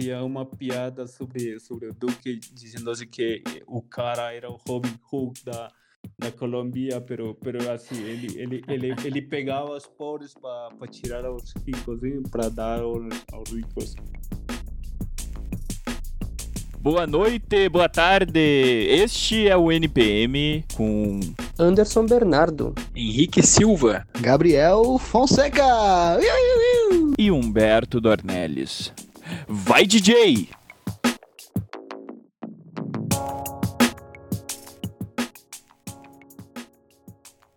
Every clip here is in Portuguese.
Tinha uma piada sobre, sobre o Duque dizendo assim que o cara era o Robin Hood da, da Colômbia, pero, pero assim, ele, ele, ele, ele pegava os pobres para tirar aos ricos, para dar aos, aos ricos. Boa noite, boa tarde. Este é o NPM com Anderson Bernardo, Henrique Silva, Gabriel Fonseca e Humberto Dornelles. Vai, DJ!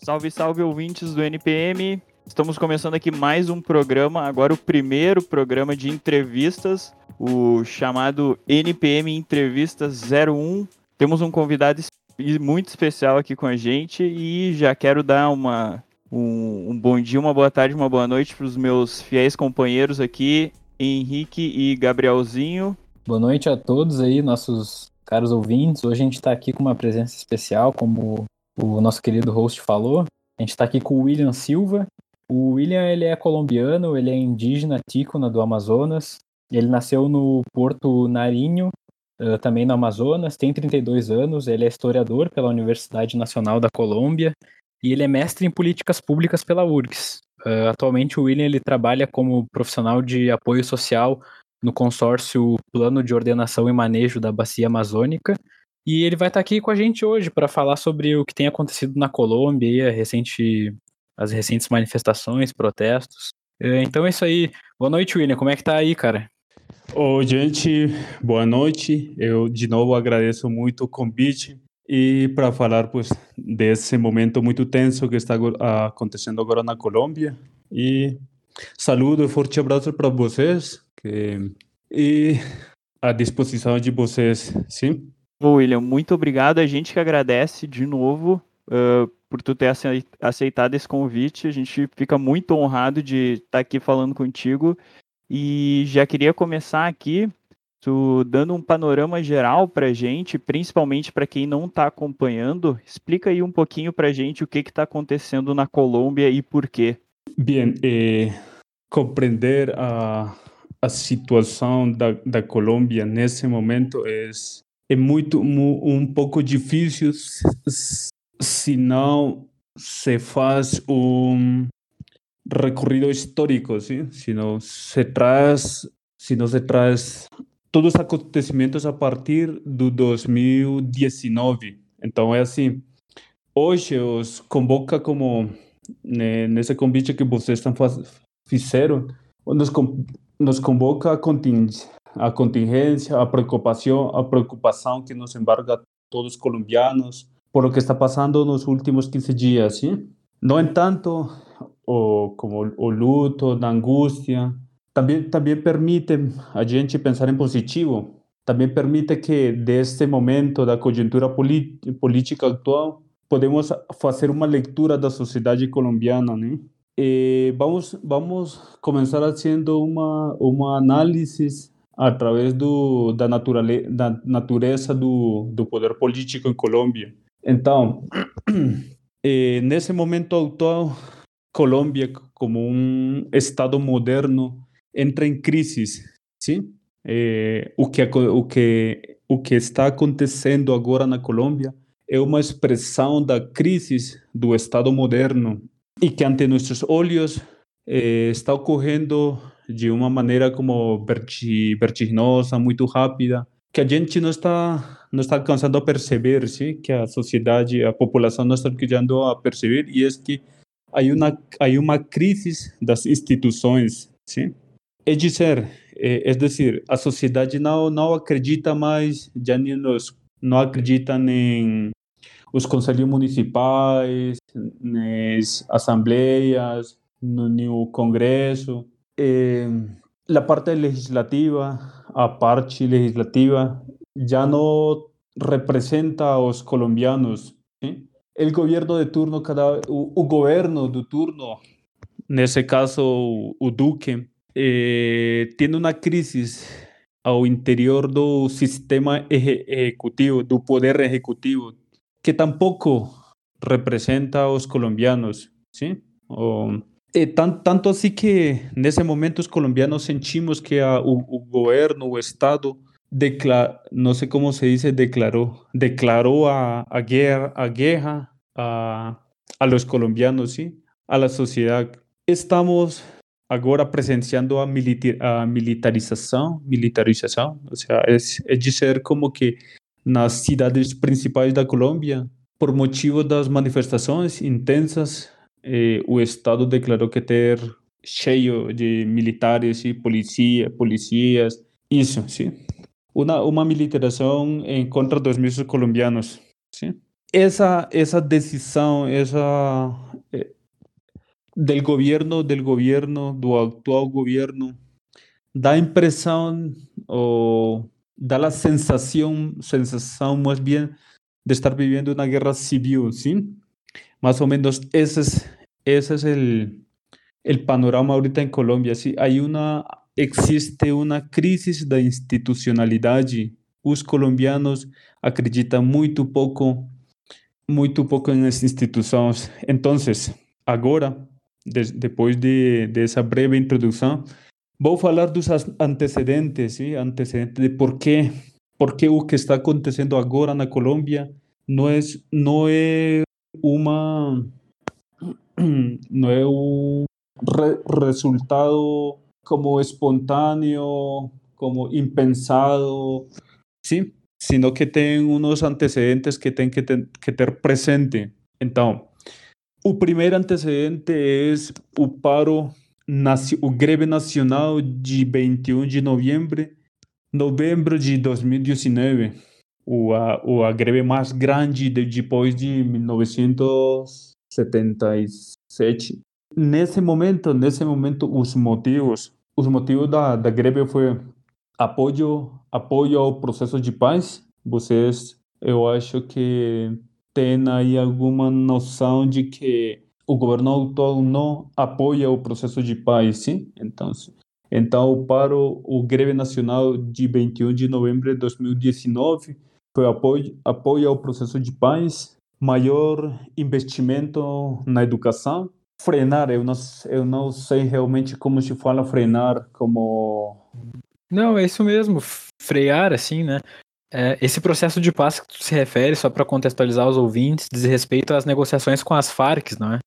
Salve, salve ouvintes do NPM. Estamos começando aqui mais um programa, agora o primeiro programa de entrevistas, o chamado NPM Entrevistas 01. Temos um convidado muito especial aqui com a gente e já quero dar uma, um, um bom dia, uma boa tarde, uma boa noite para os meus fiéis companheiros aqui, Henrique e Gabrielzinho. Boa noite a todos aí, nossos caros ouvintes. Hoje a gente está aqui com uma presença especial, como o nosso querido host falou. A gente está aqui com o William Silva. O William ele é colombiano, ele é indígena tícona do Amazonas. Ele nasceu no Porto Narinho, uh, também no Amazonas, tem 32 anos, ele é historiador pela Universidade Nacional da Colômbia e ele é mestre em políticas públicas pela URGS. Uh, atualmente o William ele trabalha como profissional de apoio social no consórcio Plano de Ordenação e Manejo da Bacia Amazônica e ele vai estar aqui com a gente hoje para falar sobre o que tem acontecido na Colômbia recente, as recentes manifestações, protestos. Uh, então é isso aí. Boa noite, William. Como é que tá aí, cara? Oi, gente, boa noite. Eu de novo agradeço muito o convite e para falar pues desse momento muito tenso que está acontecendo agora na Colômbia e saludo e forte abraço para vocês que, e à disposição de vocês, sim. William, muito obrigado. A gente que agradece de novo uh, por tu ter aceitado esse convite. A gente fica muito honrado de estar aqui falando contigo e já queria começar aqui tu dando um panorama geral para a gente, principalmente para quem não está acompanhando. Explica aí um pouquinho para a gente o que está acontecendo na Colômbia e por quê. Bem, eh, compreender a, a situação da, da Colômbia nesse momento é, é muito um pouco difícil se não se faz um recorrido histórico, ¿sí? sino se traz, sino se traz todos os acontecimentos a partir do 2019. Então é assim, hoje os convoca como né, nesse convite que vocês estão fizeram, nos, nos convoca a, contingência, a contingência, a preocupação, a preocupação que nos embarga todos os colombianos por o que está passando nos últimos 15 dias, ¿sí? No entanto, o como o luto, da angústia, também também permite a gente pensar em positivo. Também permite que deste momento da conjuntura política atual podemos fazer uma leitura da sociedade colombiana, né? E vamos vamos começar fazendo uma uma análise através do da, naturale, da natureza do, do poder político em Colômbia. Então, eh, nesse momento atual Colômbia como um estado moderno entra em crise, sim? É, o que o que o que está acontecendo agora na Colômbia é uma expressão da crise do estado moderno e que ante nossos olhos é, está ocorrendo de uma maneira como vertiginosa, muito rápida, que a gente não está não está alcançando a perceber, sim? Que a sociedade, a população não está alcançando a perceber e é que aí uma aí uma crise das instituições, sim? É dizer, é, é dizer, a sociedade não não acredita mais, já nem nos, não acredita em os conselhos municipais, nas assembleias, no, no Congresso, é, a parte legislativa, a parte legislativa já não representa os colombianos, sim? el gobierno de turno, cada, o, o governo do turno, nesse caso o Duque, eh, tem uma crise ao interior do sistema executivo, do poder executivo, que tampouco representa os colombianos, sim? O, Eh, tan, tanto así que nesse momento os colombianos sentimos que a, o, o o Estado, decla, no sé cómo se dice, declaró, declaró a, a guerra, a, guerra a, a los colombianos, ¿sí? a la sociedad. Estamos agora presenciando a, a militarização, militarização, ou seja, é, é dizer como que nas cidades principais da Colômbia, por motivo das manifestações intensas, eh, o Estado declarou que ter cheio de militares e policia, policias, isso, sim. Uma, uma militarização em contra dos mesmos colombianos, sim. Essa, essa decisão, essa del governo, del governo, do atual governo, dá a impressão ou dá a sensação, sensação mais bem de estar vivendo uma guerra civil, sim? Más o menos ese es, ese es el, el panorama ahorita en Colombia. Sí, hay una, existe una crisis de institucionalidad. Los colombianos acreditan muy poco, muy poco en las instituciones. Entonces, ahora, de, después de, de, esa breve a hablar de los antecedentes, ¿sí? antecedentes de por qué, por qué lo que está aconteciendo ahora en Colombia no es, no es uma não é um re resultado como espontâneo, como impensado, sim, sino que tem uns antecedentes que tem que, ter, que ter presente. Então, o primeiro antecedente é o paro, o greve nacional de 21 de novembro, novembro de 2019 o, a, o a greve mais grande de, depois de 1977. Nesse momento, nesse momento, os motivos, os motivos da, da greve foi apoio, apoio ao processo de paz. Vocês, eu acho que têm aí alguma noção de que o governo atual não apoia o processo de paz, sim? Então, então para o greve nacional de 21 de novembro de 2019 foi apoio, apoio ao processo de paz, maior investimento na educação, frenar, eu não, eu não sei realmente como se fala frenar, como... Não, é isso mesmo, frear, assim, né? É, esse processo de paz que tu se refere, só para contextualizar os ouvintes, diz respeito às negociações com as Farc, não é?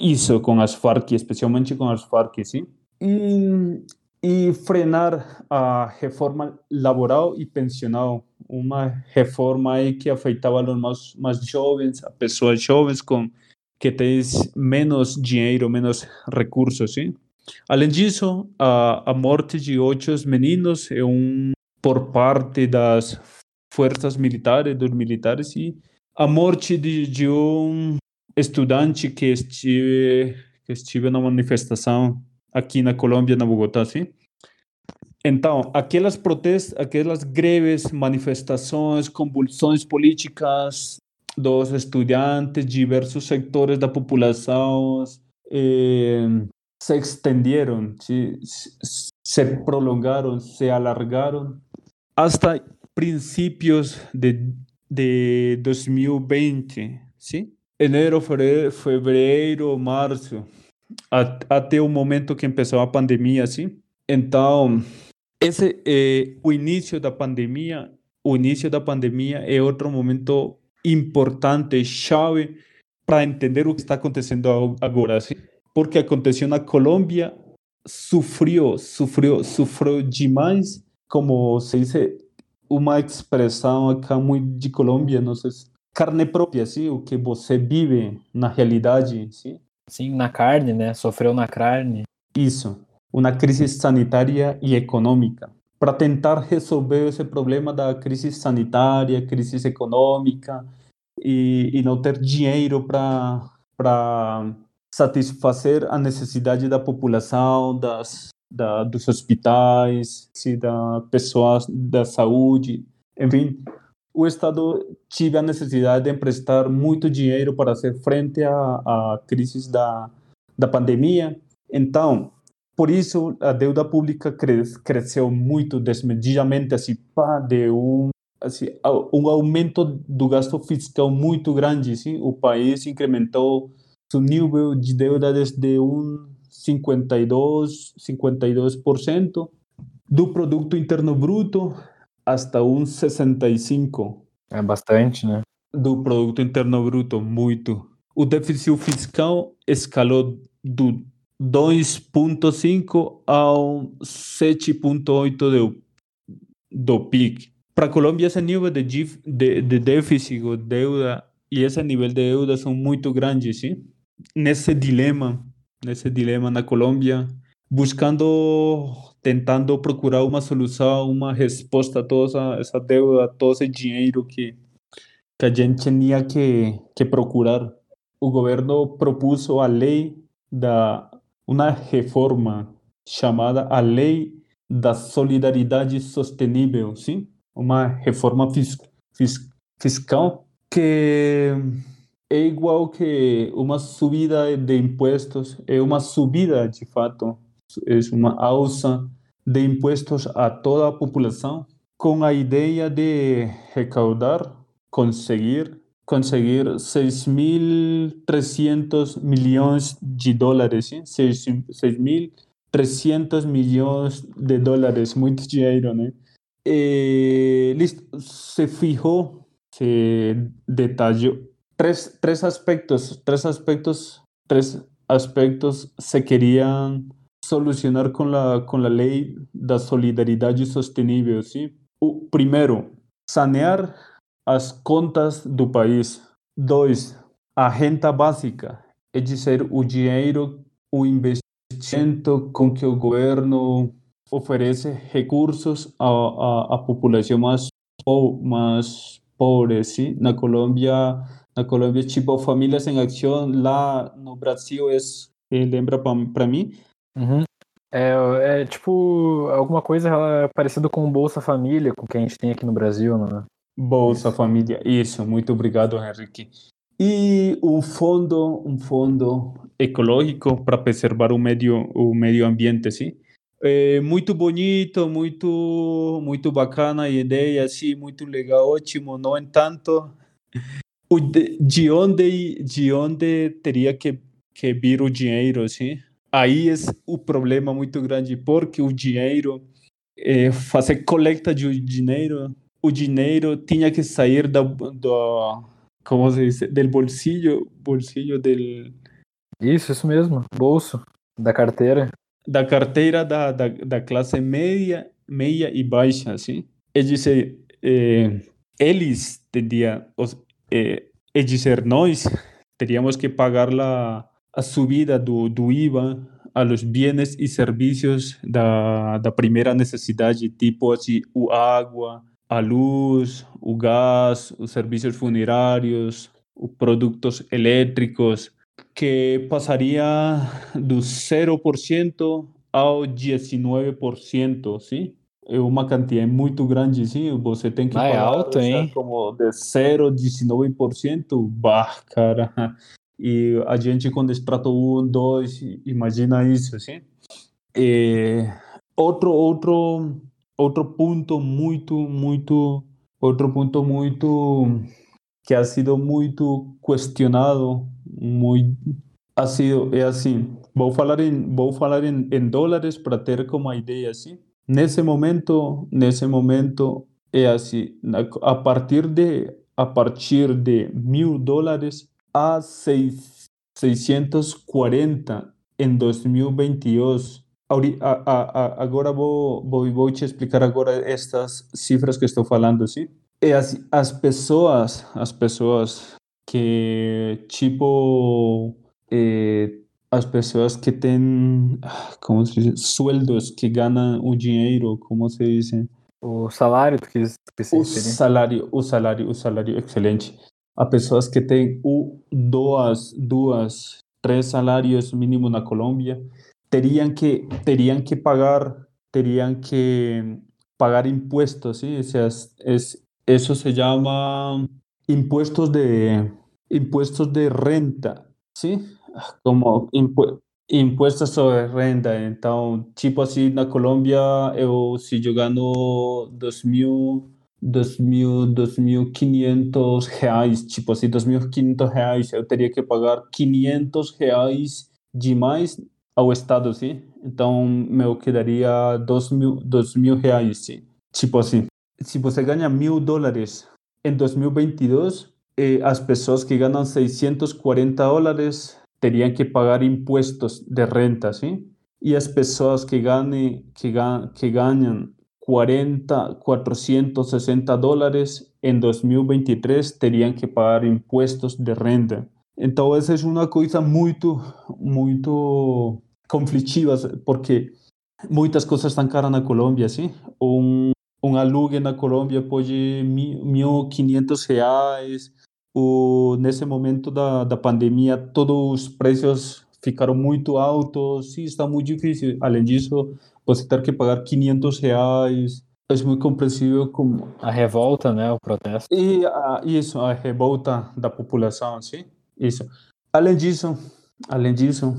Isso, com as Farc, especialmente com as Farc, sim. E, e frenar a reforma laboral e pensional uma reforma aí que afetava os mais, mais jovens, a pessoas jovens com que têm menos dinheiro, menos recursos, sim? Além disso, a, a morte de oito meninos é um por parte das forças militares, dos militares, e a morte de, de um estudante que estive, que estive na manifestação aqui na Colômbia, na Bogotá, sim? Então, aquelas protestas, aquelas greves, manifestações, convulsões políticas dos estudantes, diversos sectores da população eh, se estenderam, se, se prolongaram, se alargaram hasta princípios de, de 2020, ¿sí? Enero, fevereiro março, até o momento que começou a pandemia, ¿sí? Então, esse é o início da pandemia. O início da pandemia é outro momento importante, chave, para entender o que está acontecendo agora. Assim. Porque aconteceu na Colômbia, sofreu, sofreu, sofreu demais, como se diz, uma expressão acá muito de Colômbia, não sei se carne própria, assim, o que você vive na realidade, sim? Sim, na carne, né? Sofreu na carne. Isso uma crise sanitária e econômica. Para tentar resolver esse problema da crise sanitária, crise econômica e, e não ter dinheiro para satisfazer a necessidade da população, das, da, dos hospitais, se da pessoas da saúde, enfim, o Estado tive a necessidade de emprestar muito dinheiro para fazer frente à, à crise da, da pandemia. Então, por isso, a deuda pública cresceu muito desmedidamente, assim, pá, de um, assim, um aumento do gasto fiscal muito grande. Assim. O país incrementou su nível de deuda desde um 52, 52% do produto interno bruto hasta um 65 É bastante, né? do produto interno bruto, muito. O déficit fiscal escalou do 2,5 ao 7,8 do, do PIB. Para a Colômbia, esse nível de, de, de déficit, ou deuda, e esse nível de deuda são muito grandes, sim? Nesse dilema, nesse dilema na Colômbia, buscando, tentando procurar uma solução, uma resposta a toda essa, deuda, todo esse dinheiro que, que a gente tinha que, que procurar. O governo propôs a lei da uma reforma chamada a Lei da Solidariedade Sostenível, sim? Uma reforma fis, fis, fiscal que é igual que uma subida de impostos, é uma subida de fato, é uma alça de impostos a toda a população, com a ideia de recaudar, conseguir conseguir 6.300 milhões de dólares, sim? 6.300 milhões de dólares, muito dinheiro, né? E, listo, se fijou, se detalhou três, três aspectos, três aspectos, três aspectos se queriam solucionar com a com a lei da solidariedade sostenível, sim? O primeiro, sanear as contas do país. Dois, a básica, é dizer, o dinheiro, o investimento com que o governo oferece recursos à, à, população mais, mais pobre, sim? Na Colômbia, na Colômbia, tipo, Famílias em Ação, lá no Brasil, é, lembra para mim? Uhum. É, é tipo alguma coisa parecida com Bolsa Família, com que a gente tem aqui no Brasil, né? Bolsa isso. Família, isso, muito obrigado, Henrique. E um fundo, um fundo ecológico para preservar o meio, o meio ambiente, sim? É muito bonito, muito, muito bacana a ideia, sim, muito legal, ótimo. No entanto, de onde, de onde teria que, que vir o dinheiro, sim? Aí é o problema muito grande, porque o dinheiro, é, fazer coleta de dinheiro o dinheiro tinha que sair do, do como se diz, del bolsillo, bolsillo del isso, isso mesmo, bolso da carteira, da carteira da, da, da classe média, média e baixa, assim. É dizer, é, eles teriam, é, é dizer, nós teríamos que pagar la, a subida do, do IVA a los bienes e serviços da, da primeira necessidade, tipo assim, o água, a luz, o gás, os serviços funerários, os produtos elétricos, que passaria do 0% ao 19%, sim? É uma quantia muito grande, sim? Você tem que ah, pagar é alto, hein? como de 0 a 19%, bah, cara. E a gente com extrato 1, 2, imagina isso, sim? E outro, outro outro ponto muito, muito, outro ponto muito que ha sido muito questionado, muito, ha sido, é assim, vou falar em, vou falar em, em dólares para ter como ideia, assim. Nesse momento, nesse momento, é assim, a partir de, a partir de mil dólares a seis, 640 em 2022, agora vou, vou, vou te explicar agora estas cifras que estou falando, sim? E as, as pessoas, as pessoas que, tipo, eh, as pessoas que têm, como se diz, sueldos, que ganham o dinheiro, como se diz? O salário, que, que se o salário, o salário, o salário, excelente. Há pessoas que têm o, duas, duas, três salários mínimo na Colômbia, teriam que teriam que pagar teriam que pagar impuestos sí o sea, es, eso se llama impuestos de impuestos de renta sí como impu, impuestos sobre renda então tipo assim na Colômbia eu se eu gano 2 mil 2.000, 2.500 reais, tipo assim, 2.500 reais, eu teria que pagar 500 reais de mais ao Estado, sim? Então, meu quedaria 2.000, 2.000 reais, sim? Tipo assim, se você ganha mil dólares em 2022, eh, as pessoas que ganham 640 dólares teriam que pagar impostos de renta, sim? E as pessoas que ganhem, que, gan que ganham 40, 460 dólares em 2023 teriam que pagar impostos de renda. Então, essa é uma coisa muito, muito conflitiva, porque muitas coisas estão caras na Colômbia, sim? Um, um alugue na Colômbia pode 1.500 reais, o, nesse momento da, da pandemia, todos os preços ficaram muito altos, sim, está muito difícil. Além disso, você ter que pagar 500 reais, é muito compreensível como... A revolta, né, o protesto. E a, isso, a revolta da população, sim, isso. Além disso, além disso,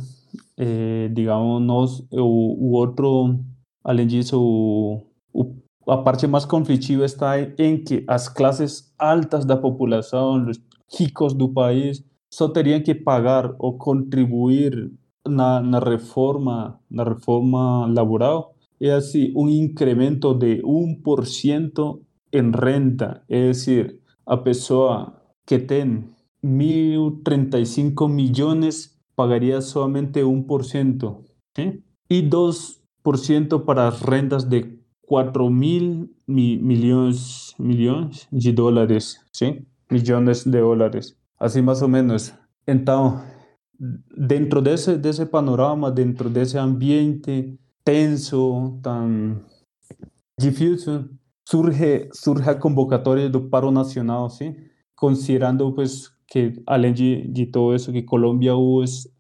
eh, digamos, nós, o, o outro, além disso, o, o, a parte mais conflitiva está em que as classes altas da população, os ricos do país, só teriam que pagar ou contribuir na, na reforma na reforma laboral é assim um incremento de 1% em renta, é decir, a pessoa que tem 1.035 millones pagaría solamente 1%, ¿sí? y 2% para as rentas de 4 mil mi milhões, milhões de dólares, ¿sí? millones de dólares, assim mais ou menos. Então, dentro desse, desse panorama, dentro desse ambiente tenso, tão difícil, surge, surge a convocatória do paro nacional, ¿sí? considerando pues que além de, de todo isso, que Colômbia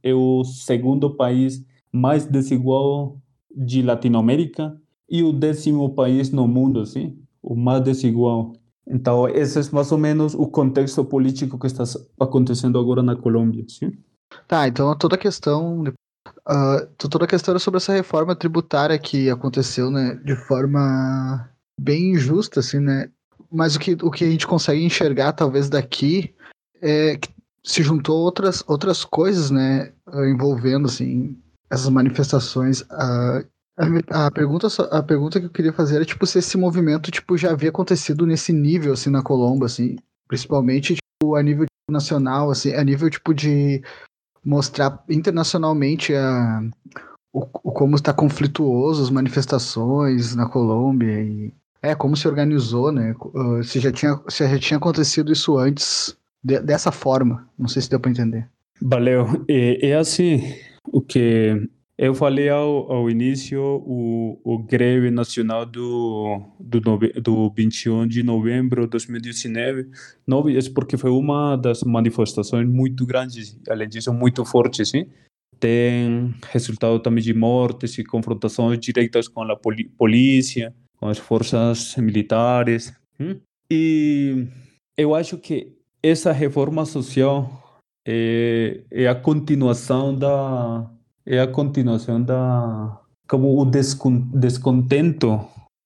é o segundo país mais desigual de Latinoamérica e o décimo país no mundo, sim? O mais desigual. Então, esse é mais ou menos o contexto político que está acontecendo agora na Colômbia, sim? Tá, então toda a questão Uh, toda a questão era sobre essa reforma tributária que aconteceu, né, de forma bem injusta, assim, né? Mas o que, o que a gente consegue enxergar, talvez, daqui, é que se juntou outras, outras coisas, né, envolvendo, assim, essas manifestações. Uh, a, pergunta, a pergunta que eu queria fazer era, tipo, se esse movimento, tipo, já havia acontecido nesse nível, assim, na Colômbia, assim, principalmente, tipo, a nível nacional, assim, a nível, tipo, de mostrar internacionalmente a, o, o como está conflituoso as manifestações na Colômbia e é como se organizou, né? Uh, se já tinha se já tinha acontecido isso antes de, dessa forma, não sei se deu para entender. Valeu. É assim o que eu falei ao, ao início, o, o greve nacional do, do, do 21 de novembro de 2019, não, é porque foi uma das manifestações muito grandes, além disso, muito fortes, sim? Tem resultado também de mortes e confrontações diretas com a polícia, com as forças militares. Hum? E eu acho que essa reforma social é, é a continuação da é a continuação da como o descontento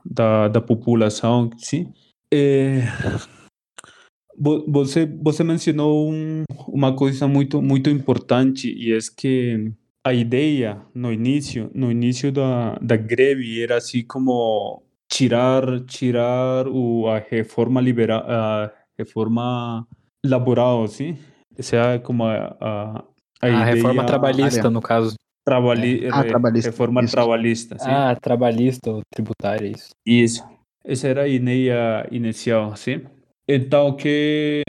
da, da população, sim? É, você você mencionou um, uma coisa muito muito importante e é que a ideia no início no início da, da greve era assim como tirar tirar o, a reforma liberal a reforma laboral sim. Essa é como a, a, a, a reforma trabalhista no caso Trabalhi é. ah, trabalhista. Reforma isso. trabalhista. Sim. Ah, trabalhista ou tributária, isso. Isso. Essa era a ideia inicial, sim. Então, que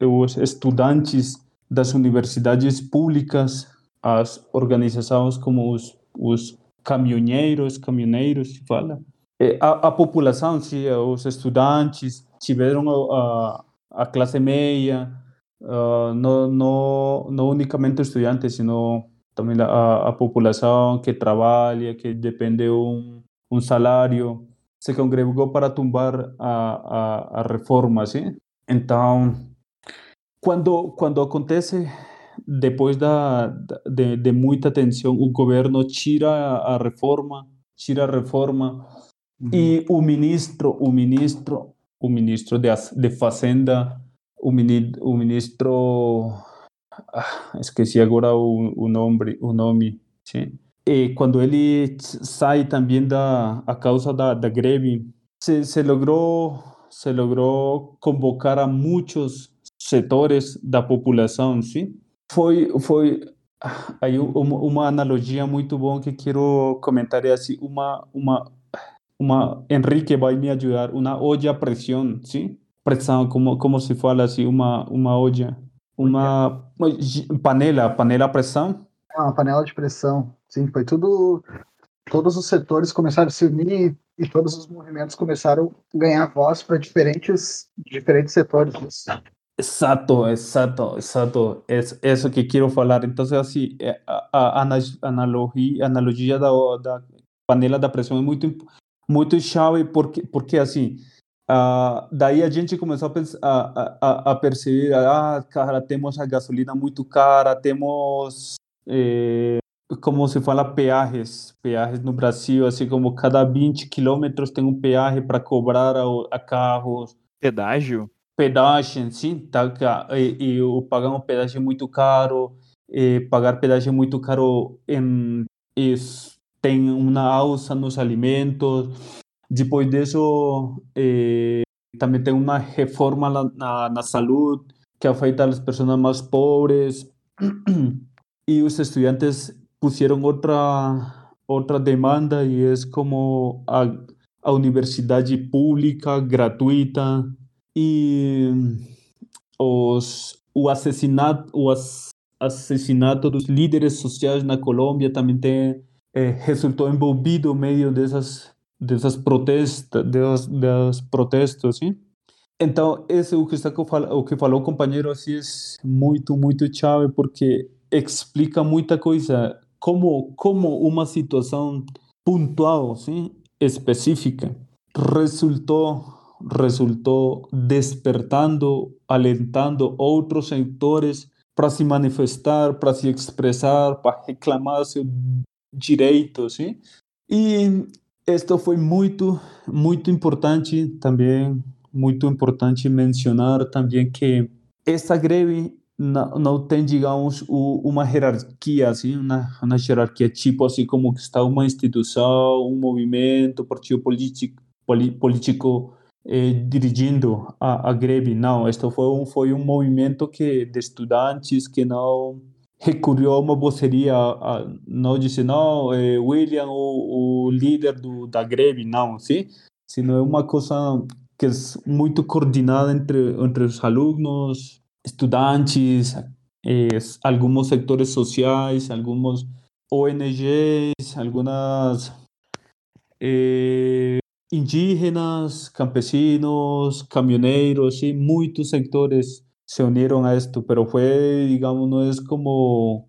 os estudantes das universidades públicas, as organizações como os, os caminhoneiros, caminhoneiros, se fala, a, a população, sim, os estudantes, tiveram a, a classe média, uh, não, não, não unicamente estudantes, sino também a, a população que trabalha, que depende de um, um salário, se congregou para tumbar a, a, a reforma, sim? Então, quando quando acontece depois da de, de muita tensão, o governo tira a, reforma, tira a reforma uhum. e o ministro, o ministro, o ministro de, de Fazenda, o, mini, o ministro. Ah, esqueci agora o, o, nome, o nome. Sim? E quando ele sai também da a causa da, da greve, se, se logrou se logrou convocar a muitos setores da população, sim? Foi foi aí uma, uma analogia muito boa que quero comentar é assim, uma uma uma Henrique vai me ajudar, uma olla a pressão, sim? Pressão como como se fala assim, uma uma olla, uma, uma panela, panela a pressão. Ah, uma panela de pressão. Sim, foi tudo todos os setores começaram a se unir e todos os movimentos começaram a ganhar voz para diferentes diferentes setores. Exato, exato, exato. É isso que quero falar. Então, assim, a, a, a analogia, analogia da, da panela da pressão é muito muito chave porque porque assim uh, daí a gente começou a, pensar, a, a, a, perceber ah cara temos a gasolina muito cara temos eh, como se fala peajes peajes no Brasil assim como cada 20 quilômetros tem um peaje para cobrar a, carros pedágio pedágio sim tá e, e o pagar um pedágio muito caro e pagar pedágio muito caro em isso tem uma alça nos alimentos. Depois disso, eh, também tem uma reforma na, na, na saúde que afeta as pessoas mais pobres. E os estudantes puseram outra outra demanda e é como a, a universidade pública gratuita e os o assassinato o assassinato dos líderes sociais na Colômbia também tem eh, resultou envolvido no meio dessas dessas protestas, das, das protestos, sim? Então, esse o que está o que falou o companheiro assim é muito muito chave porque explica muita coisa como como uma situação pontual, sim, específica resultou resultou despertando, alentando outros setores para se manifestar, para se expressar, para reclamar seu direito, sim? E isto foi muito, muito importante também, muito importante mencionar também que essa greve não, não tem, digamos, uma hierarquia, assim, uma, uma hierarquia tipo assim como que está uma instituição, um movimento, partido político, político eh, dirigindo a, a greve. Não, isto foi um, foi um movimento que de estudantes que não recorreu a uma voceria, a, não disse, não, é William, o, o líder do, da greve, não, sim? Sino é uma coisa que é muito coordenada entre, entre os alunos, estudantes, eh, alguns setores sociais, alguns ONGs, algumas eh, indígenas, campesinos, caminhoneiros, sim, muitos setores se unieron a esto, pero fue, digamos, no es como,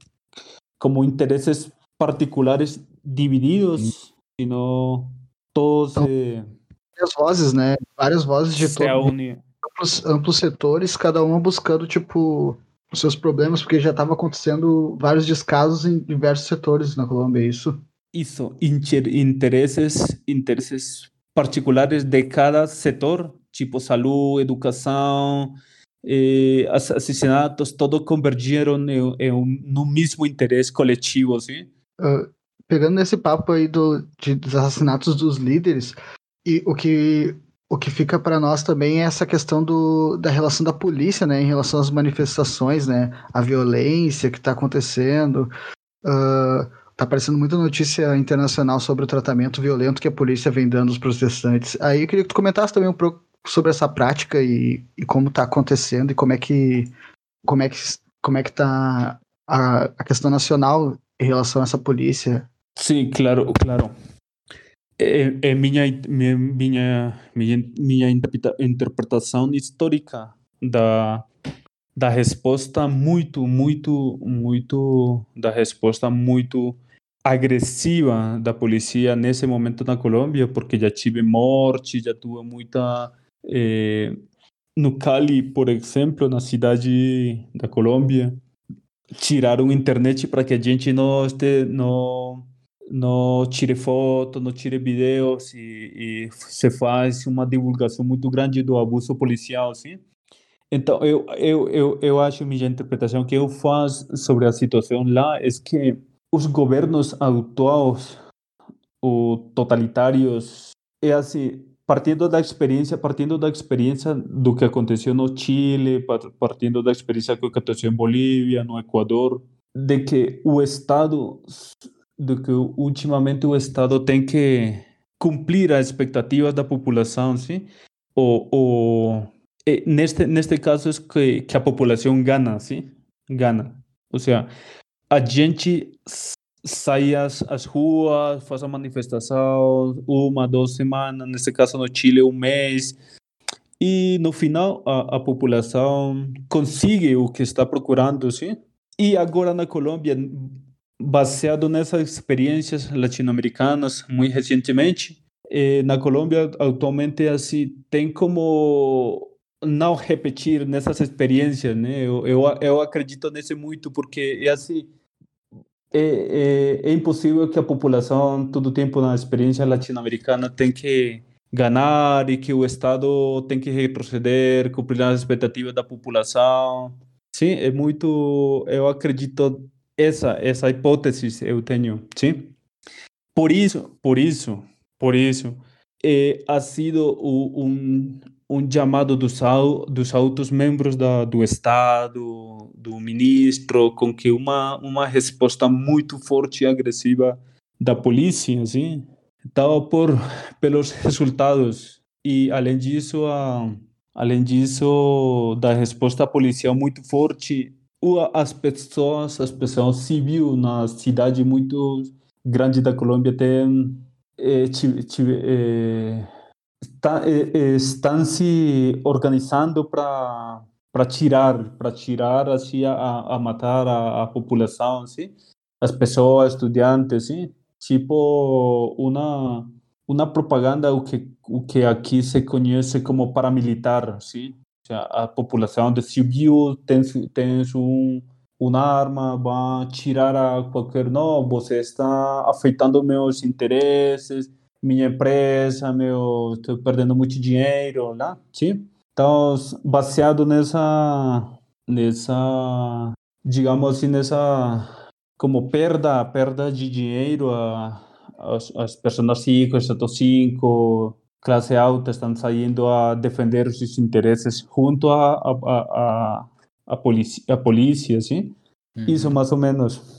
como intereses particulares divididos, sino todos. Eh, várias vozes, né? Várias vozes de todos amplos, amplos setores, cada uma buscando, tipo, os seus problemas, porque já estava acontecendo vários descasos em diversos setores na Colômbia, é isso? Isso, interesses, interesses particulares de cada setor, tipo saúde, educação, eh, assassinatos, todos convergiram em, em um, no mesmo interesse coletivo, assim. Uh, pegando nesse papo aí do, de, dos assassinatos dos líderes, e o que, o que fica para nós também é essa questão do, da relação da polícia, né, em relação às manifestações, né, a violência que está acontecendo. Uh, tá aparecendo muita notícia internacional sobre o tratamento violento que a polícia vem dando aos protestantes. Aí eu queria que tu comentasse também um, sobre essa prática e, e como está acontecendo e como é que como é que como é que está a, a questão nacional em relação a essa polícia. Sim, claro, claro. É, é minha, minha, minha, minha interpretação histórica da, da resposta muito, muito, muito, da resposta muito agressiva da polícia nesse momento na Colômbia, porque já tive morte, já tive muita é, no Cali, por exemplo, na cidade da Colômbia, tiraram internet para que a gente não, este, não, não tire foto, não tire vídeos e, e se faz uma divulgação muito grande do abuso policial, assim. Então, eu, eu, eu, eu acho, minha interpretação que eu faço sobre a situação lá é que os governos atuais, ou totalitários, é assim, partindo da experiência, partindo da experiência do que aconteceu no Chile, partindo da experiência que aconteceu em Bolívia, no Equador, de que o Estado, de que ultimamente o Estado tem que cumprir as expectativas da população, sim? Ou, ou neste neste caso é que, que a população gana, sim? Gana. Ou seja, a gente sai às, às ruas, faz a manifestação, uma, duas semanas, nesse caso no Chile, um mês, e no final a, a população consegue o que está procurando, sim? E agora na Colômbia, baseado nessas experiências latino-americanas, muito recentemente, eh, na Colômbia atualmente assim tem como não repetir nessas experiências, né? Eu, eu, eu acredito nesse muito porque é assim é, é, é impossível que a população todo tempo na experiência latino-americana tem que ganhar e que o Estado tem que retroceder, cumprir as expectativas da população. Sim, é muito, eu acredito essa essa hipótese eu tenho, sim. Por isso, por isso, por isso, é, ha sido um, um chamado dos, dos altos membros da, do Estado, do ministro, com que uma, uma resposta muito forte e agressiva da polícia, assim, estava por pelos resultados. E além disso, a, além disso da resposta policial muito forte, as pessoas, as pessoas civis na cidade muito grande da Colômbia têm eh, eh, está, eh, estão se organizando para para tirar para tirar assim a, a matar a, a população assim as pessoas estudantes assim tipo uma uma propaganda o que o que aqui se conhece como paramilitar sim a população de civil tem tem um uma arma vai tirar a qualquer não você está afetando meus interesses minha empresa, meu, estou perdendo muito dinheiro lá, sim? Então, baseado nessa, nessa, digamos assim, nessa, como perda, perda de dinheiro, a, as, as pessoas ricas, status 5, classe alta, estão saindo a defender seus interesses junto a, a, a, a, polícia, a polícia, sim? Uhum. Isso mais ou menos.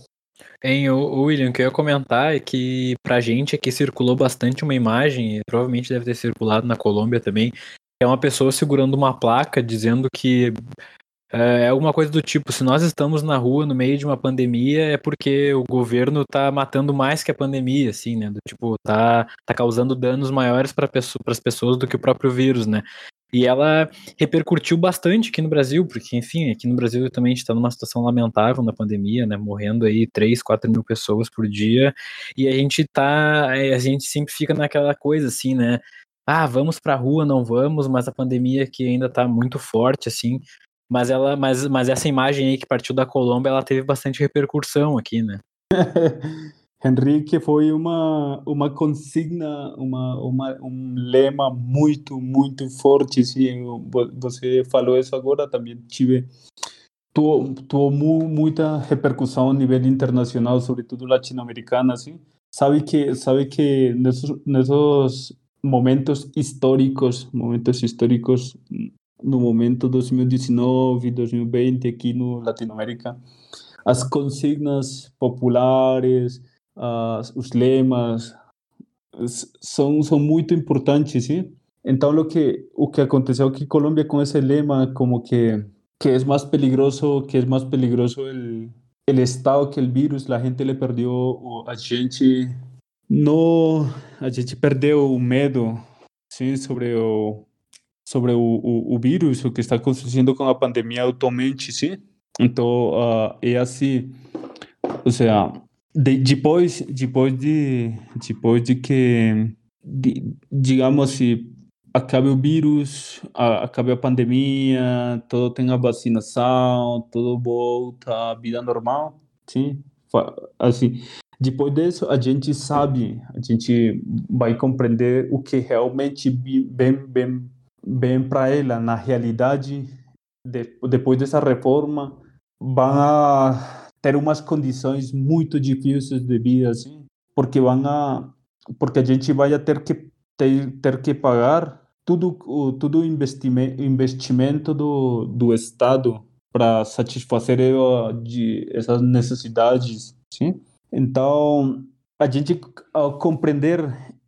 Hein, o, William, o que eu ia comentar é que pra gente aqui circulou bastante uma imagem, e provavelmente deve ter circulado na Colômbia também, que é uma pessoa segurando uma placa dizendo que é, é alguma coisa do tipo, se nós estamos na rua no meio de uma pandemia é porque o governo tá matando mais que a pandemia, assim, né? Do tipo, tá, tá causando danos maiores para as pessoas do que o próprio vírus, né? E ela repercutiu bastante aqui no Brasil, porque, enfim, aqui no Brasil também a gente está numa situação lamentável na pandemia, né? Morrendo aí 3, 4 mil pessoas por dia. E a gente tá. É, a gente sempre fica naquela coisa assim, né? Ah, vamos pra rua, não vamos, mas a pandemia aqui ainda tá muito forte, assim. Mas ela, mas, mas essa imagem aí que partiu da Colômbia, ela teve bastante repercussão aqui, né? Henrique foi uma uma consigna, uma, uma um lema muito muito forte. Sim, você falou isso agora também tive tuvo, muita repercussão a nível internacional, sobretudo latino-americana, assim. Sabe que sabe que nesses nesses momentos históricos, momentos históricos no momento 2019, 2020 aqui no Latinoamérica, as consignas populares uh, os lemas são são muito importantes, sim. Então o que o que aconteceu aqui em Colômbia com esse lema como que que é mais peligroso que é mais peligroso el el estado que el virus, a gente le perdeu a gente não a gente perdeu o medo, sim, sobre o sobre o, o, o vírus, o que está acontecendo com a pandemia atualmente, sim. Então, uh, é assim, ou seja, de, depois, depois de, depois de que, de, digamos se acabe o vírus, a, acabe a pandemia, todo tem a vacinação, todo volta à vida normal, sim, assim, Depois disso, a gente sabe, a gente vai compreender o que realmente bem, bem, bem para ela. Na realidade, de, depois dessa reforma, a ter umas condições muito difíceis de vida, assim, porque vão a, porque a gente vai ter que ter, ter que pagar tudo o tudo investimento investimento do, do Estado para satisfazer de essas necessidades, sim? Então, a gente ao compreender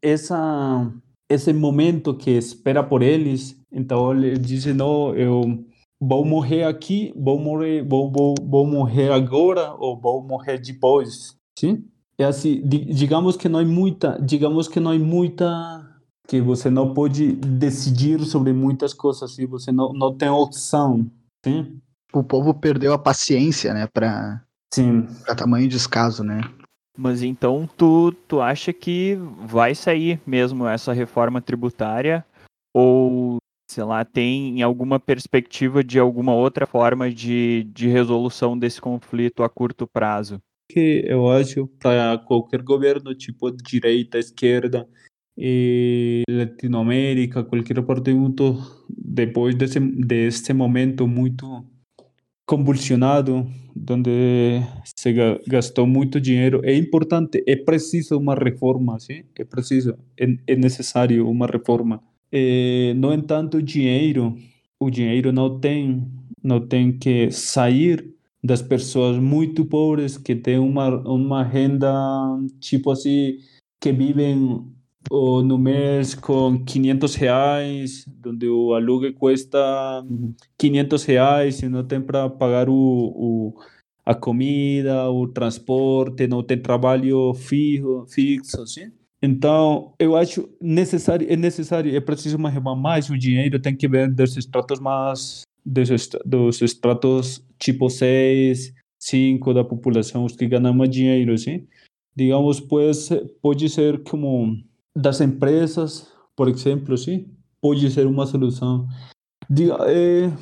essa esse momento que espera por eles, então ele diz não, eu vou morrer aqui, vou morrer, vou, vou, vou morrer agora ou vou morrer depois, sim? É assim, digamos que não é muita, digamos que não é muita que você não pode decidir sobre muitas coisas, se você não, não tem opção, sim? O povo perdeu a paciência, né, para sim, para tamanho descaso, né? Mas então tu, tu acha que vai sair mesmo essa reforma tributária ou, sei lá, tem alguma perspectiva de alguma outra forma de, de resolução desse conflito a curto prazo? Que eu acho para qualquer governo, tipo direita, esquerda, e Latinoamérica, qualquer parte do mundo, depois desse, desse momento muito convulsionado, onde se gastou muito dinheiro. É importante, é preciso uma reforma, sim? É preciso, é, é necessário uma reforma. É, no entanto, o dinheiro, o dinheiro não tem, não tem que sair das pessoas muito pobres que têm uma, uma renda, tipo assim, que vivem ou no mês com 500 reais, onde o aluguel custa 500 reais e não tem para pagar o, o, a comida, o transporte, não tem trabalho fixo, fixo assim. Então, eu acho necessário, é necessário, é preciso uma reforma mais, o dinheiro tem que vir dos estratos mais, dos, dos estratos tipo 6, 5 da população, os que ganham mais dinheiro, assim. Digamos, pues, pode ser como das empresas, por exemplo, sim, pode ser uma solução. Diga, é,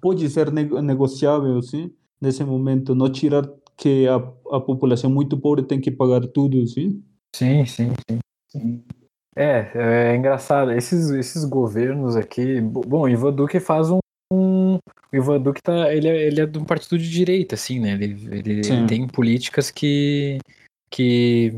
pode ser negociável, sim, nesse momento, não tirar que a, a população muito pobre tem que pagar tudo, sim? Sim, sim, sim. sim. É, é engraçado. Esses, esses governos aqui. Bom, o Ivan Duque faz um. um o Ivan Duque tá, ele, é, ele é de um partido de direita, assim, né? Ele, ele, tem políticas que, que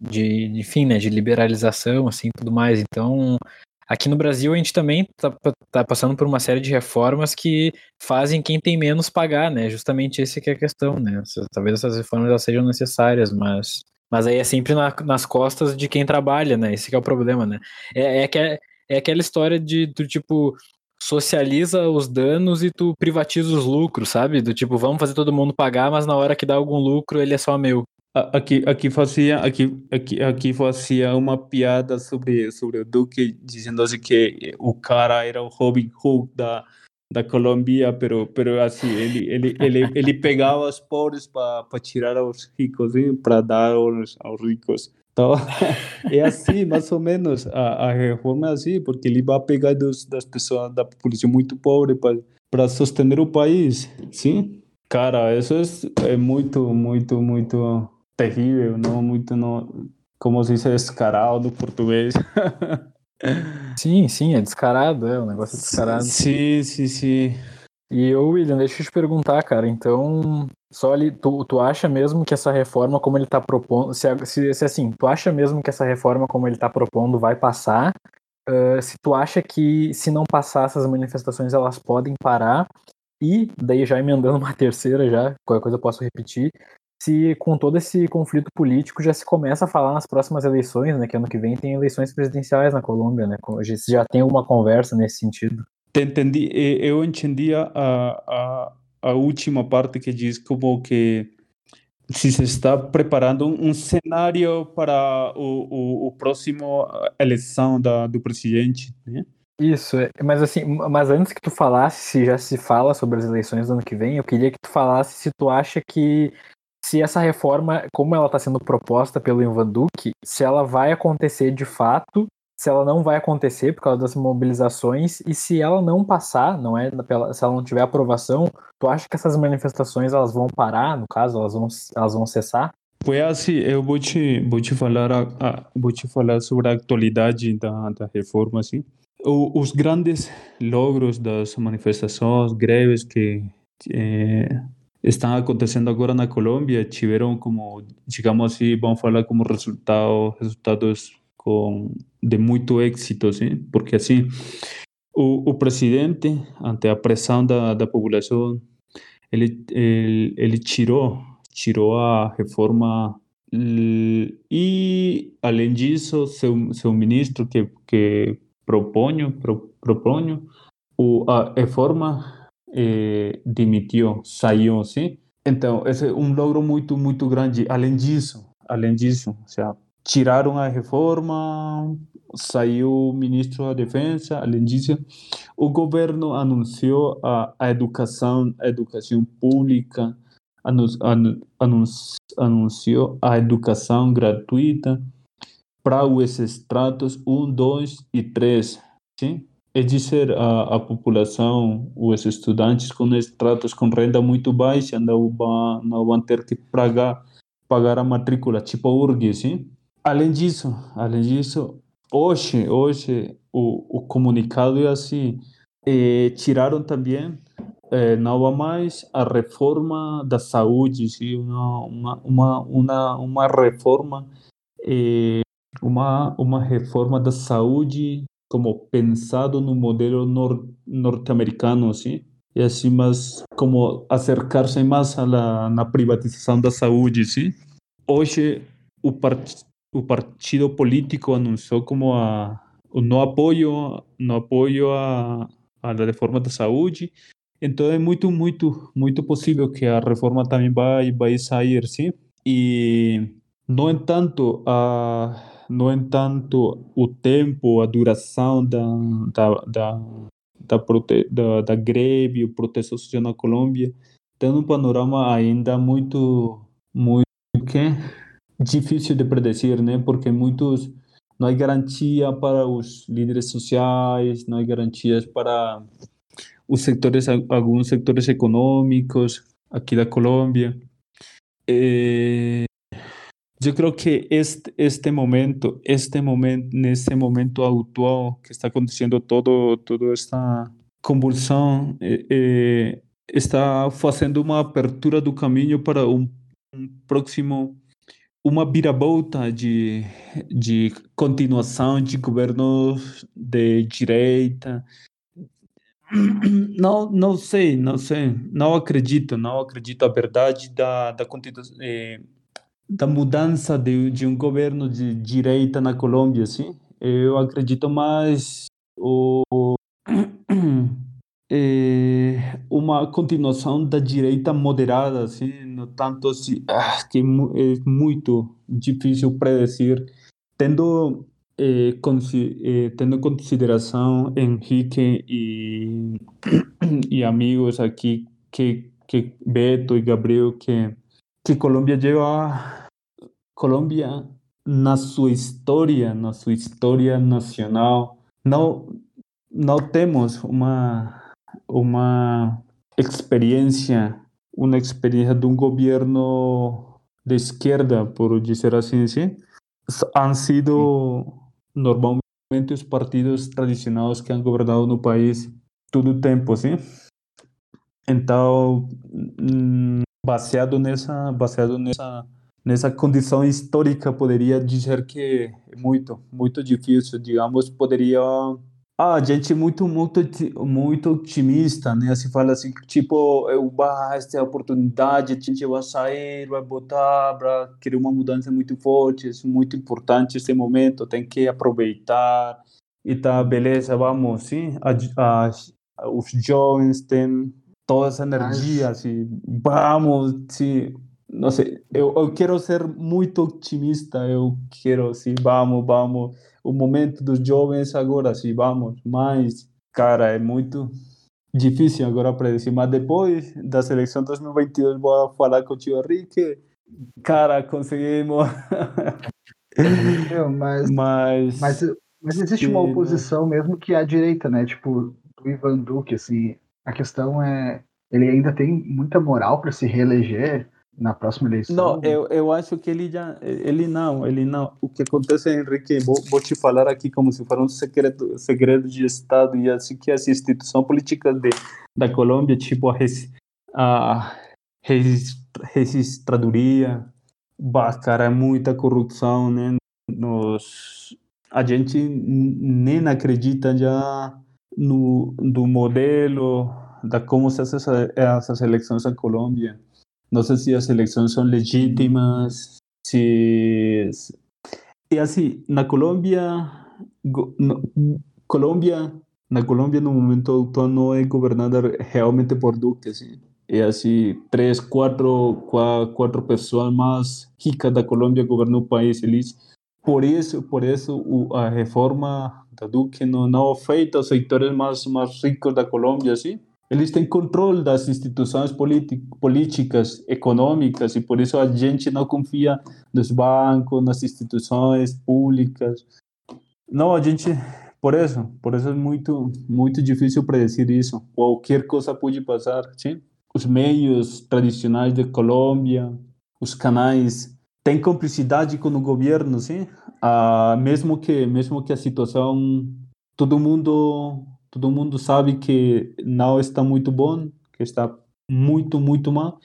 de, enfim, né, de liberalização, assim, tudo mais. Então, aqui no Brasil a gente também tá, tá, passando por uma série de reformas que fazem quem tem menos pagar, né? Justamente essa que é a questão, né? Talvez essas reformas elas sejam necessárias, mas mas aí é sempre na, nas costas de quem trabalha, né? Esse é o problema, né? É, é, que é, é aquela história de do tipo socializa os danos e tu privatiza os lucros, sabe? Do tipo, vamos fazer todo mundo pagar, mas na hora que dá algum lucro, ele é só meu. Aqui, aqui fazia, aqui, aqui, aqui fazia uma piada sobre, sobre o Duque, dizendo assim que o cara era o Robin Hood da, da Colômbia, pero, pero assim, ele, ele, ele, ele pegava os pobres para tirar aos ricos, para dar aos, aos ricos. Então, é assim, mais ou menos, a, a reforma é assim, porque ele vai pegar dos, das pessoas, da população muito pobre para sostener o país, sim? Cara, isso é, é muito, muito, muito terrível, não muito no, como se diz, descarado no português. sim, sim, é descarado, é, o negócio é descarado. Sim, sim, sim. E ô William, deixa eu te perguntar, cara, então, só ali, tu, tu acha mesmo que essa reforma, como ele tá propondo, se, se, se assim, tu acha mesmo que essa reforma, como ele tá propondo, vai passar? Uh, se tu acha que se não passar essas manifestações, elas podem parar? E daí já emendando uma terceira já, qualquer coisa eu posso repetir, se com todo esse conflito político já se começa a falar nas próximas eleições, né? Que ano que vem tem eleições presidenciais na Colômbia, né? Já tem alguma conversa nesse sentido. Entendi, eu entendi a, a, a última parte que diz como que se se está preparando um cenário para o, o, o próximo eleição da, do presidente, né? Isso, é, mas assim, mas antes que tu falasse se já se fala sobre as eleições do ano que vem, eu queria que tu falasse se tu acha que se essa reforma, como ela está sendo proposta pelo Ivan Duque, se ela vai acontecer de fato, se ela não vai acontecer por causa das mobilizações, e se ela não passar, não é, se ela não tiver aprovação, tu acha que essas manifestações elas vão parar, no caso, elas vão, elas vão cessar? Foi assim, eu vou te, vou te falar, vou te falar sobre a atualidade da, da reforma, assim. O, os grandes logros das manifestações, greves que eh, estão acontecendo agora na Colômbia tiveram como, digamos assim, vamos falar como resultado, resultados com, de muito êxito, assim, porque assim, o, presidente, ante a pressão da, da população, ele, ele, ele a reforma e, além disso, seu, seu ministro que, que proponho, pro, proponho o, a reforma eh, demitiu, saiu, sim. Então, esse é um logro muito, muito grande. Além disso, além disso, ou seja, tiraram a reforma, saiu o ministro da Defesa, além disso, o governo anunciou a, a educação, a educação pública, anunciou a educação gratuita para os estratos 1, 2 e 3. Sim? É dizer, a, a população, os estudantes com estratos com renda muito baixa não vão, não vão ter que pagar, pagar a matrícula, tipo URG. Sim? Além disso, além disso, hoje, hoje o, o comunicado é assim, eh, tiraram também é, não há mais a reforma da saúde, sim, uma, uma, uma, uma reforma é, uma, uma reforma da saúde como pensado no modelo nor, norte-americano, sim, e assim, mas como acercar-se mais la, na privatização da saúde, sim. Hoje o, part, o partido político anunciou como a o não apoio, no apoio à, à reforma da saúde então é muito, muito, muito possível que a reforma também vai, vai sair, sim. E, no entanto, a, no entanto, o tempo, a duração da, da, da, da, prote, da, da greve, o protesto social na Colômbia, tem um panorama ainda muito, muito que? difícil de predecir, né? Porque muitos não há garantia para os líderes sociais, não há garantias para os sectores, alguns sectores econômicos aqui da Colômbia. Eh, eu creio que este, este momento, este momento, nesse momento atual que está acontecendo todo, toda esta convulsão, eh, eh, está fazendo uma abertura do caminho para um, próximo uma viravolta de, de continuação de governos de direita, não, não sei, não sei, não acredito, não acredito a verdade da da, eh, da mudança de, de um governo de direita na Colômbia, sim. Eu acredito mais o eh, uma continuação da direita moderada, assim, no tanto assim, ah, que é muito difícil predecir, tendo eh, eh, tendo em consideração Henrique e, e amigos aqui, que, que Beto e Gabriel, que, que Colômbia lleva, Colômbia na sua história, na sua história nacional, não, não temos uma, uma experiência, uma experiência de um governo de esquerda, por dizer assim, sim? han sido normalmente os partidos tradicionais que han governado no país todo o tempo, sim? Então, mm, baseado nessa, baseado nessa, nessa condição histórica, poderia dizer que é muito, muito difícil, digamos, poderia ah, gente muito, muito, muito otimista, né? Assim fala assim, tipo, eu, bah, esta é a oportunidade, a gente vai sair, vai botar para querer uma mudança muito forte, é muito importante esse momento, tem que aproveitar. E tá, beleza, vamos, sim, a, a, os jovens têm toda essa energia, assim, vamos, sim, não sei, eu, eu quero ser muito otimista, eu quero, assim, vamos, vamos, o momento dos jovens agora, sim, vamos, mas, cara, é muito difícil agora predecir, mas depois da seleção 2022 vou falar com o tio Henrique, cara, conseguimos. Meu, mas, mas, mas, mas existe uma oposição mesmo que é a direita, né? Tipo, do Ivan Duque, assim, a questão é, ele ainda tem muita moral para se reeleger, na próxima eleição? Não, eu, eu acho que ele já. Ele não, ele não. O que acontece, Henrique, vou, vou te falar aqui como se fosse um segredo, segredo de Estado, e assim que as instituições políticas de, da Colômbia, tipo a, a registradoria, cara, é muita corrupção, né? Nos, a gente nem acredita já no, no modelo da como se faz essas eleições na Colômbia. Não sei se as eleições são legítimas, se... E assim, na Colômbia, no, Colômbia, na Colômbia no momento atual não é governada realmente por Duque, assim. É assim, três, quatro, quatro pessoas mais ricas da Colômbia governam o país, eles por isso, por isso a reforma da Duque não, não afeta os setores mais, mais ricos da Colômbia, assim. Eles têm controle das instituições políticas, econômicas, e por isso a gente não confia nos bancos, nas instituições públicas. Não, a gente, por isso, por isso é muito, muito difícil predecir isso. Qualquer coisa pode passar, sim? Os meios tradicionais de Colômbia, os canais tem cumplicidade com o governo, sim. Ah, mesmo que mesmo que a situação todo mundo todo mundo sabe que não está muito bom, que está muito muito mal.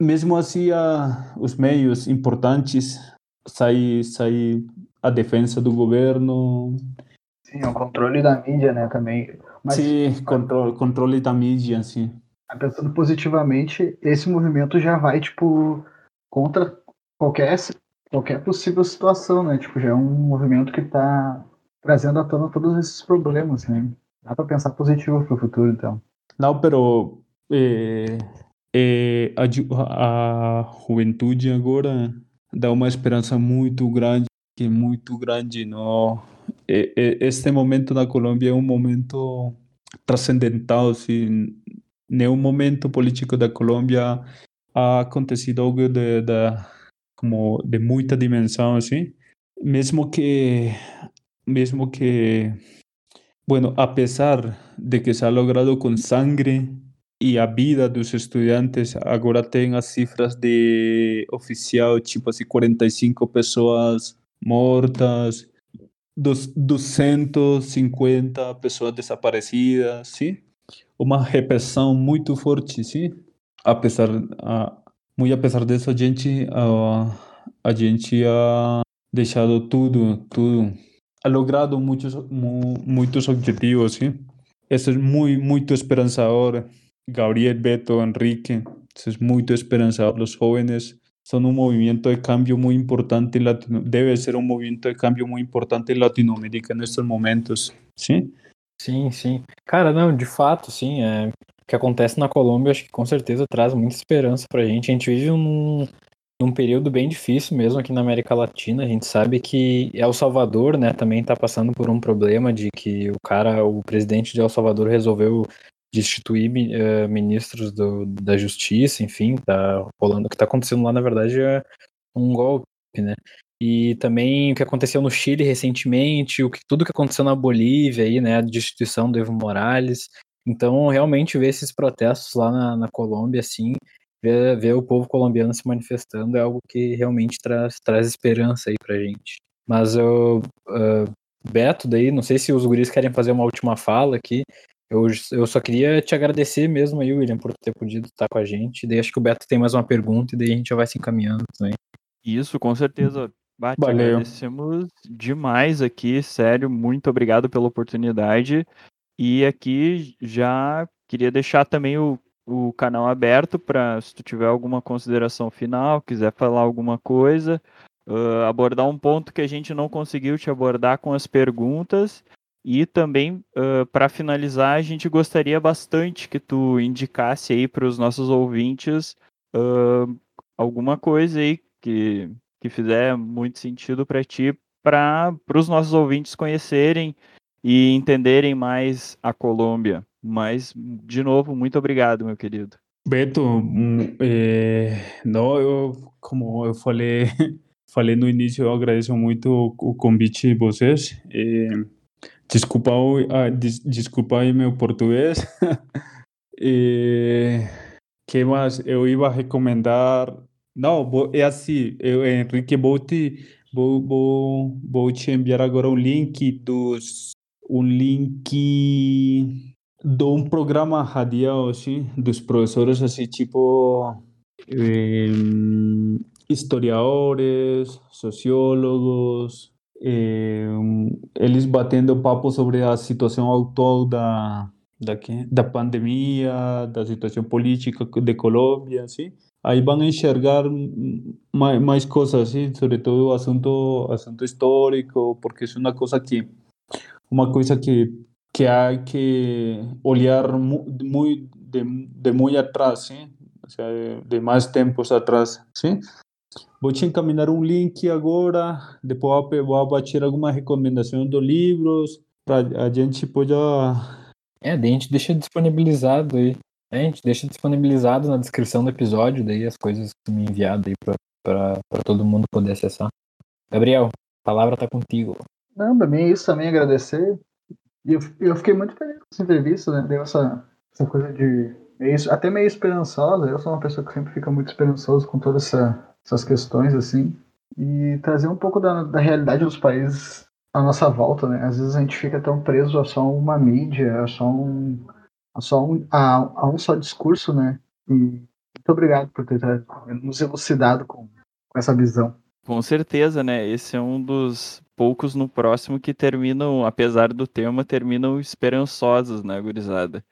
Mesmo assim, os meios importantes saem sai a defesa do governo. Sim, o controle da mídia, né, também. Mas, sim, controle, controle da mídia, sim. Pensando positivamente, esse movimento já vai, tipo, contra qualquer, qualquer possível situação, né? Tipo, já é um movimento que está trazendo à tona todos esses problemas, né? Dá para pensar positivo para o futuro, então. Não, pero eh, eh, a, a juventude agora dá uma esperança muito grande, que muito grande, não? Este momento na Colômbia é um momento transcendental, assim, nenhum momento político da Colômbia ha acontecido algo de, de como de muita dimensão assim mesmo que mesmo que bueno a pesar de que se ha logrado com sangre e a vida dos estudantes agora tem as cifras de oficial tipo assim 45 pessoas mortas 250 pessoas desaparecidas sim uma repressão muito forte sim apesar a muito apesar disso, a gente, uh, a gente ha deixado tudo, tudo, ha logrado muitos, muitos objetivos, sim. Isso é muito, muito esperançador. Gabriel, Beto, Enrique, isso é muito esperançador. Os jovens são um movimento de cambio muito importante, Latino, deve ser um movimento de cambio muito importante em Latinoamérica nesses momentos, sim? Sim, sim. Cara, não, de fato, sim. É, o que acontece na Colômbia, acho que com certeza traz muita esperança pra gente. A gente vive num, num período bem difícil mesmo aqui na América Latina. A gente sabe que El Salvador, né, também está passando por um problema de que o cara, o presidente de El Salvador resolveu destituir uh, ministros do, da justiça, enfim, tá rolando. O que está acontecendo lá, na verdade, é um golpe, né? E também o que aconteceu no Chile recentemente, o que tudo que aconteceu na Bolívia aí, né, a destituição do Evo Morales. Então, realmente, ver esses protestos lá na, na Colômbia, assim, ver, ver, o povo colombiano se manifestando é algo que realmente traz, traz esperança aí pra gente. Mas eu, uh, Beto, daí, não sei se os guris querem fazer uma última fala aqui. Eu, eu só queria te agradecer mesmo aí, William, por ter podido estar com a gente. Daí acho que o Beto tem mais uma pergunta e daí a gente já vai se encaminhando também. Isso, com certeza. Bate, agradecemos demais aqui, sério, muito obrigado pela oportunidade. E aqui já queria deixar também o, o canal aberto para se tu tiver alguma consideração final, quiser falar alguma coisa, uh, abordar um ponto que a gente não conseguiu te abordar com as perguntas. E também, uh, para finalizar, a gente gostaria bastante que tu indicasse aí para os nossos ouvintes uh, alguma coisa aí que, que fizer muito sentido para ti, para os nossos ouvintes conhecerem e entenderem mais a Colômbia. Mas, de novo, muito obrigado, meu querido. Beto, é, não, eu, como eu falei, falei no início, eu agradeço muito o, convite de vocês. É, desculpa, ah, des, desculpa aí meu português. e, que mais? Eu ia recomendar Não, é assim, eu, Henrique, vou te, vou, vou, vou te enviar agora um link dos, um link de um programa radial, assim, dos professores, assim, tipo, em, historiadores, sociólogos, em, eles batendo papo sobre a situação atual da, da, da pandemia, da situação política de Colômbia, assim. Aí vão enxergar mais, mais coisas, assim, sobretudo assunto, assunto histórico, porque é uma coisa que, uma coisa que, que há que olhar mu- muito, de, de muito atrás, sim? O sea, de, de mais tempos atrás, sim? Vou te encaminhar um link agora, depois vou pe- vou bater alguma recomendação dos livros, para a gente poder É, daí a gente deixa disponibilizado aí. É, a gente deixa disponibilizado na descrição do episódio, daí as coisas que me enviado aí pra todo mundo poder acessar. Gabriel, a palavra tá contigo. Não, mim é isso também, agradecer. E eu, eu fiquei muito feliz com essa entrevista, né? Deu essa, essa coisa de. meio- até meio esperançosa. Eu sou uma pessoa que sempre fica muito esperançoso com todas essa, essas questões, assim. E trazer um pouco da, da realidade dos países à nossa volta, né? Às vezes a gente fica tão preso a só uma mídia, a só um. a só um, a, a um só discurso, né? E muito obrigado por ter nos elucidado com, com essa visão. Com certeza, né? Esse é um dos poucos no próximo que terminam, apesar do tema, terminam esperançosos, né, gurizada?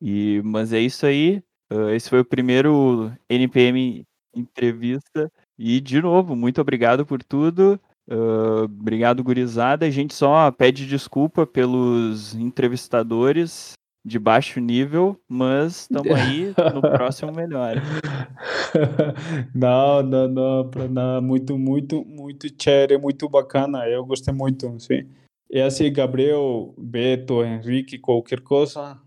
E, mas é isso aí. ah, esse foi o primeiro NPM entrevista. E, de novo, muito obrigado por tudo. ah, obrigado, gurizada. A gente só pede desculpa pelos entrevistadores de baixo nível, mas estamos aí no próximo melhor. não, não, não, para nada. Muito, muito, muito chévere, muito bacana. Eu gostei muito, sim. É assim, Gabriel, Beto, Henrique, qualquer coisa,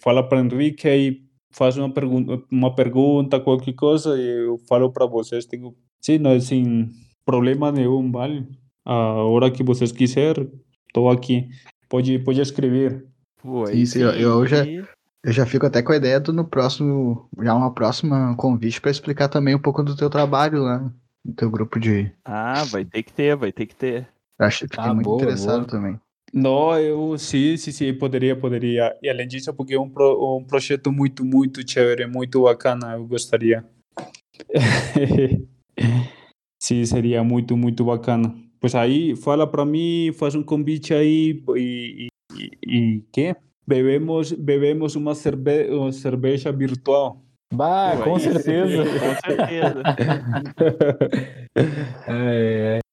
fala para Henrique aí, faz uma pergunta, uma pergunta, qualquer coisa, e eu falo para vocês. Tenho, sim, não, sem problema nenhum, vale? A hora que vocês quiserem, estou aqui. Pode, pode escrever. Pô, sim, eu- eu já- Eu já fico até com a ideia do no próximo, já uma próxima convite para explicar também um pouco do teu trabalho lá, no teu grupo de. Ah, vai ter que ter, vai ter que ter. Acho que fiquei Ah, muito boa, interessado boa. também. Não, eu sim, sim, sim, poderia, poderia. E além disso, porque é um, pro, um projeto muito, muito chévere, muito bacana, eu gostaria. Sim, seria muito, muito bacana. Pois aí, fala para mim, faz um convite aí e, e, e quê? Bebemos, bebemos uma, cerve uma cerveja virtual. Bah, com certeza. Com certeza. É, é.